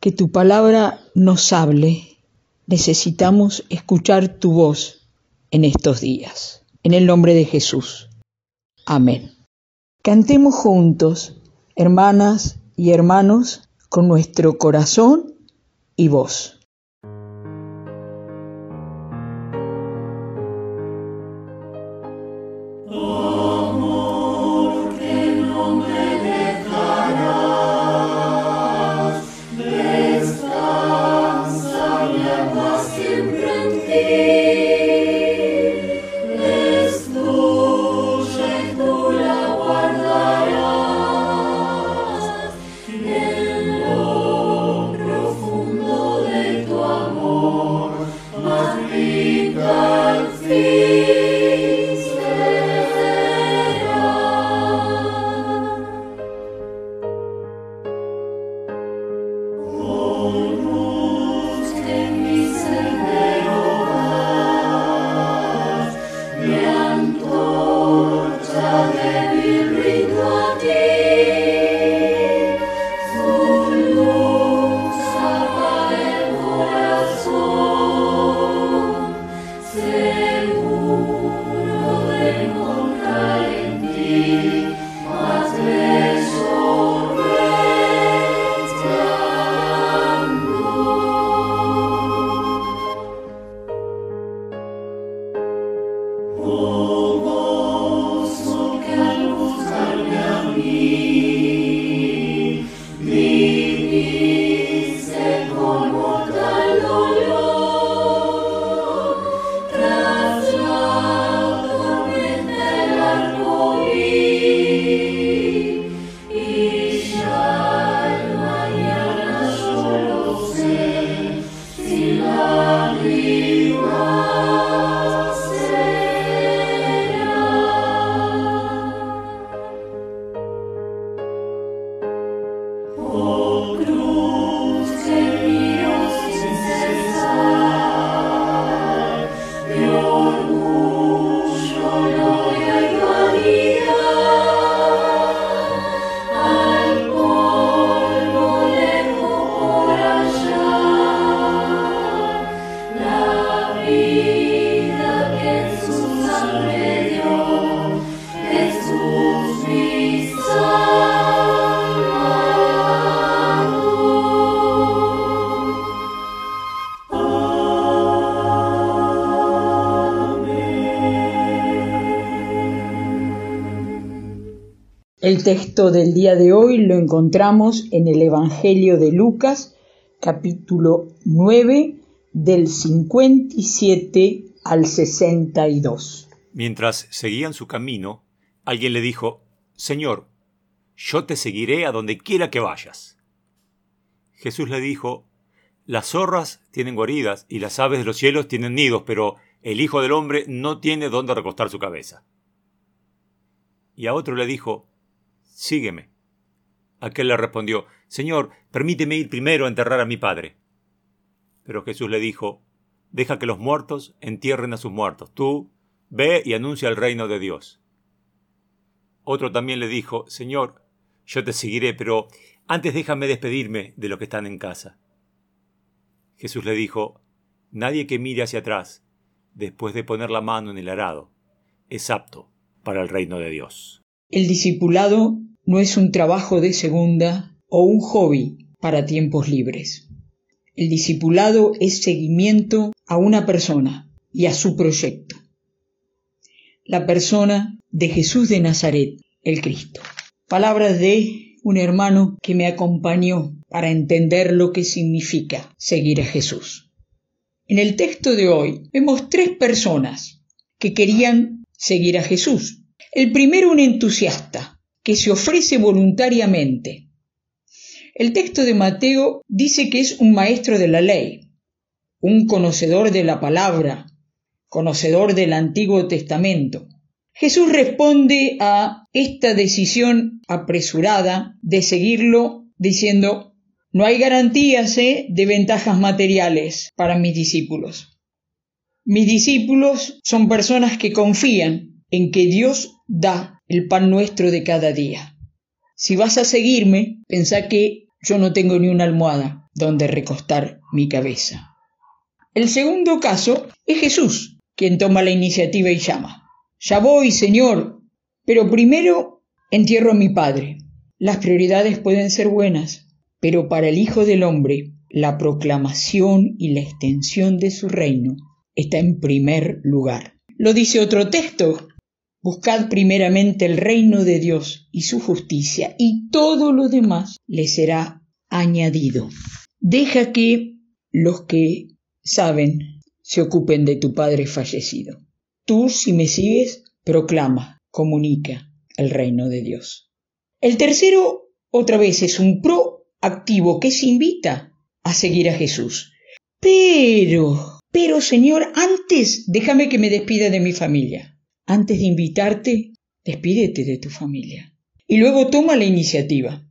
que tu palabra nos hable. Necesitamos escuchar tu voz en estos días. En el nombre de Jesús. Amén. Cantemos juntos, hermanas y hermanos, con nuestro corazón y voz. El texto del día de hoy lo encontramos en el Evangelio de Lucas, capítulo 9, del 57 al 62. Mientras seguían su camino, alguien le dijo, Señor, yo te seguiré a donde quiera que vayas. Jesús le dijo, Las zorras tienen guaridas y las aves de los cielos tienen nidos, pero el Hijo del Hombre no tiene dónde recostar su cabeza. Y a otro le dijo, Sígueme. Aquel le respondió, Señor, permíteme ir primero a enterrar a mi padre. Pero Jesús le dijo, Deja que los muertos entierren a sus muertos. Tú ve y anuncia el reino de Dios. Otro también le dijo, Señor, yo te seguiré, pero antes déjame despedirme de los que están en casa. Jesús le dijo, Nadie que mire hacia atrás, después de poner la mano en el arado, es apto para el reino de Dios. El discipulado no es un trabajo de segunda o un hobby para tiempos libres. El discipulado es seguimiento a una persona y a su proyecto. La persona de Jesús de Nazaret, el Cristo. Palabras de un hermano que me acompañó para entender lo que significa seguir a Jesús. En el texto de hoy vemos tres personas que querían seguir a Jesús. El primero un entusiasta, que se ofrece voluntariamente. El texto de Mateo dice que es un maestro de la ley, un conocedor de la palabra, conocedor del Antiguo Testamento. Jesús responde a esta decisión apresurada de seguirlo diciendo, no hay garantías ¿eh? de ventajas materiales para mis discípulos. Mis discípulos son personas que confían en que Dios da el pan nuestro de cada día. Si vas a seguirme, pensá que yo no tengo ni una almohada donde recostar mi cabeza. El segundo caso es Jesús, quien toma la iniciativa y llama. Ya voy, Señor, pero primero entierro a mi Padre. Las prioridades pueden ser buenas, pero para el Hijo del Hombre la proclamación y la extensión de su reino está en primer lugar. Lo dice otro texto. Buscad primeramente el reino de Dios y su justicia, y todo lo demás le será añadido. Deja que los que saben se ocupen de tu Padre fallecido. Tú, si me sigues, proclama, comunica el reino de Dios. El tercero, otra vez, es un proactivo que se invita a seguir a Jesús. Pero, pero Señor, antes déjame que me despida de mi familia. Antes de invitarte, despídete de tu familia. Y luego toma la iniciativa.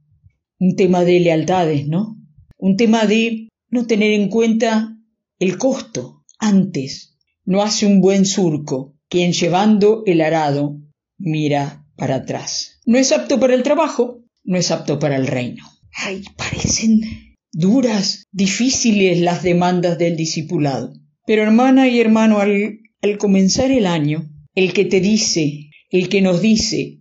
Un tema de lealtades, ¿no? Un tema de no tener en cuenta el costo antes. No hace un buen surco quien llevando el arado mira para atrás. No es apto para el trabajo, no es apto para el reino. Ay, parecen duras, difíciles las demandas del discipulado. Pero hermana y hermano, al, al comenzar el año, el que te dice, el que nos dice,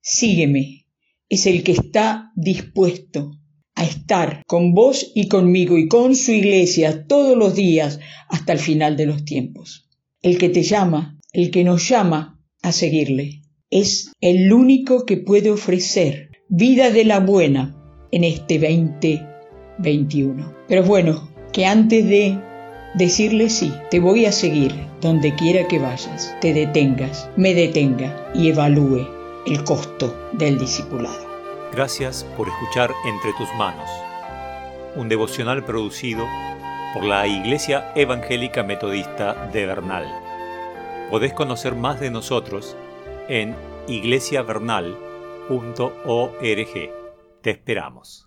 sígueme, es el que está dispuesto a estar con vos y conmigo y con su iglesia todos los días hasta el final de los tiempos. El que te llama, el que nos llama a seguirle, es el único que puede ofrecer vida de la buena en este 2021. Pero bueno, que antes de decirle sí, te voy a seguir donde quiera que vayas, te detengas, me detenga y evalúe el costo del discipulado. Gracias por escuchar Entre tus manos, un devocional producido por la Iglesia Evangélica Metodista de Bernal. Podés conocer más de nosotros en iglesiavernal.org. Te esperamos.